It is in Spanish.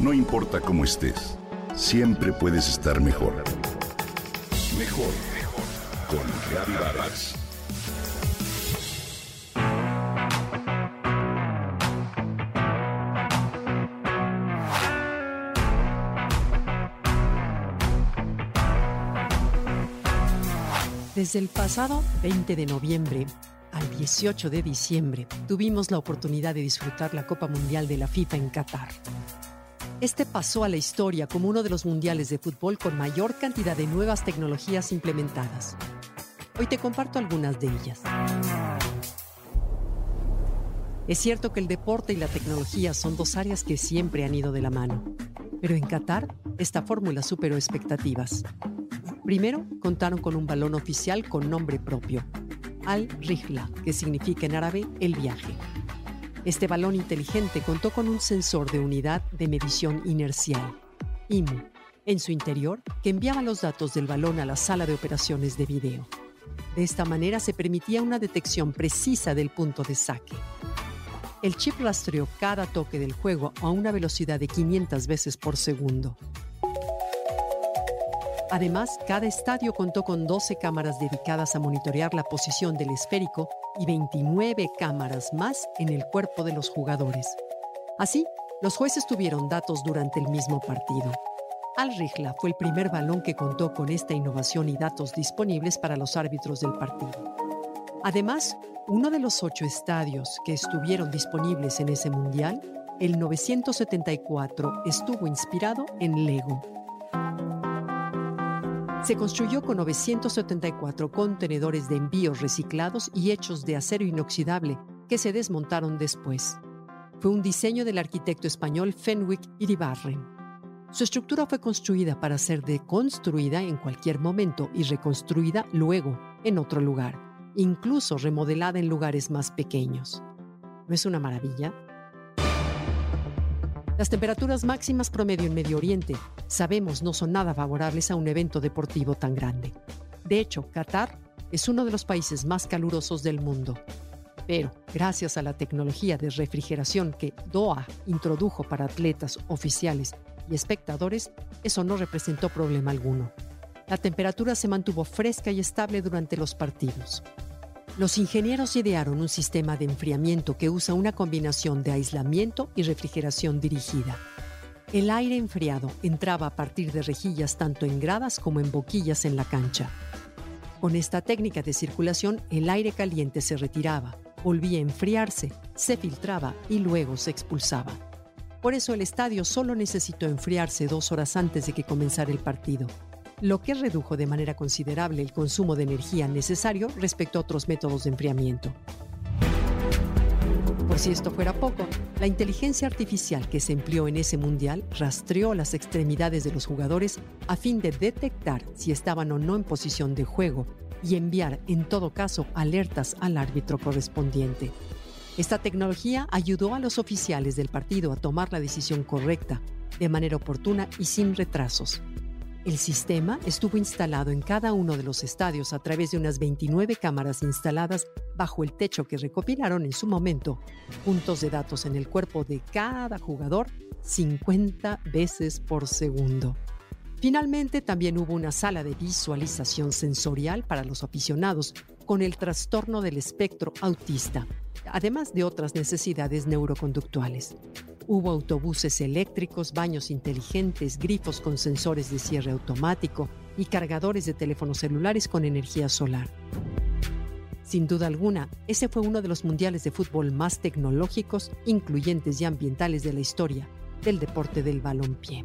No importa cómo estés, siempre puedes estar mejor. Mejor, mejor. Con Reavivadas. Desde el pasado 20 de noviembre al 18 de diciembre tuvimos la oportunidad de disfrutar la Copa Mundial de la FIFA en Qatar. Este pasó a la historia como uno de los mundiales de fútbol con mayor cantidad de nuevas tecnologías implementadas. Hoy te comparto algunas de ellas. Es cierto que el deporte y la tecnología son dos áreas que siempre han ido de la mano, pero en Qatar esta fórmula superó expectativas. Primero, contaron con un balón oficial con nombre propio, Al-Rihla, que significa en árabe el viaje. Este balón inteligente contó con un sensor de unidad de medición inercial, IMU, en su interior, que enviaba los datos del balón a la sala de operaciones de video. De esta manera se permitía una detección precisa del punto de saque. El chip rastreó cada toque del juego a una velocidad de 500 veces por segundo. Además, cada estadio contó con 12 cámaras dedicadas a monitorear la posición del esférico y 29 cámaras más en el cuerpo de los jugadores. Así, los jueces tuvieron datos durante el mismo partido. Al Rihla fue el primer balón que contó con esta innovación y datos disponibles para los árbitros del partido. Además, uno de los ocho estadios que estuvieron disponibles en ese mundial, el 974, estuvo inspirado en Lego se construyó con 974 contenedores de envíos reciclados y hechos de acero inoxidable que se desmontaron después. Fue un diseño del arquitecto español Fenwick Iribarren. Su estructura fue construida para ser deconstruida en cualquier momento y reconstruida luego en otro lugar, incluso remodelada en lugares más pequeños. ¿No es una maravilla? Las temperaturas máximas promedio en Medio Oriente, sabemos, no son nada favorables a un evento deportivo tan grande. De hecho, Qatar es uno de los países más calurosos del mundo. Pero, gracias a la tecnología de refrigeración que Doha introdujo para atletas, oficiales y espectadores, eso no representó problema alguno. La temperatura se mantuvo fresca y estable durante los partidos. Los ingenieros idearon un sistema de enfriamiento que usa una combinación de aislamiento y refrigeración dirigida. El aire enfriado entraba a partir de rejillas tanto en gradas como en boquillas en la cancha. Con esta técnica de circulación, el aire caliente se retiraba, volvía a enfriarse, se filtraba y luego se expulsaba. Por eso el estadio solo necesitó enfriarse dos horas antes de que comenzara el partido lo que redujo de manera considerable el consumo de energía necesario respecto a otros métodos de enfriamiento. Por si esto fuera poco, la inteligencia artificial que se empleó en ese mundial rastreó las extremidades de los jugadores a fin de detectar si estaban o no en posición de juego y enviar en todo caso alertas al árbitro correspondiente. Esta tecnología ayudó a los oficiales del partido a tomar la decisión correcta, de manera oportuna y sin retrasos. El sistema estuvo instalado en cada uno de los estadios a través de unas 29 cámaras instaladas bajo el techo que recopilaron en su momento puntos de datos en el cuerpo de cada jugador 50 veces por segundo. Finalmente, también hubo una sala de visualización sensorial para los aficionados con el trastorno del espectro autista, además de otras necesidades neuroconductuales. Hubo autobuses eléctricos, baños inteligentes, grifos con sensores de cierre automático y cargadores de teléfonos celulares con energía solar. Sin duda alguna, ese fue uno de los mundiales de fútbol más tecnológicos, incluyentes y ambientales de la historia del deporte del balompié.